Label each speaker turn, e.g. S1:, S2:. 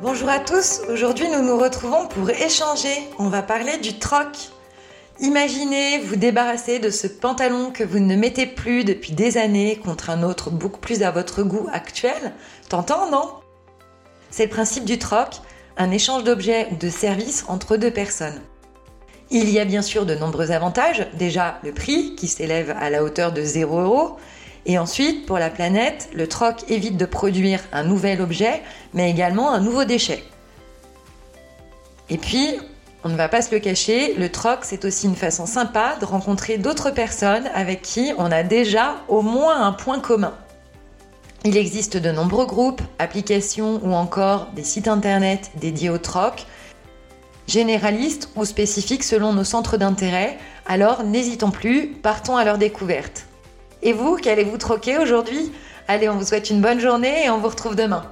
S1: Bonjour à tous, aujourd'hui nous nous retrouvons pour échanger. On va parler du troc. Imaginez vous débarrasser de ce pantalon que vous ne mettez plus depuis des années contre un autre beaucoup plus à votre goût actuel. T'entends, non? C'est le principe du troc, un échange d'objets ou de services entre deux personnes. Il y a bien sûr de nombreux avantages. Déjà, le prix qui s'élève à la hauteur de 0 euros. Et ensuite, pour la planète, le troc évite de produire un nouvel objet, mais également un nouveau déchet. Et puis, on ne va pas se le cacher, le troc, c'est aussi une façon sympa de rencontrer d'autres personnes avec qui on a déjà au moins un point commun. Il existe de nombreux groupes, applications ou encore des sites internet dédiés au troc, généralistes ou spécifiques selon nos centres d'intérêt, alors n'hésitons plus, partons à leur découverte. Et vous, qu'allez-vous troquer aujourd'hui? Allez, on vous souhaite une bonne journée et on vous retrouve demain.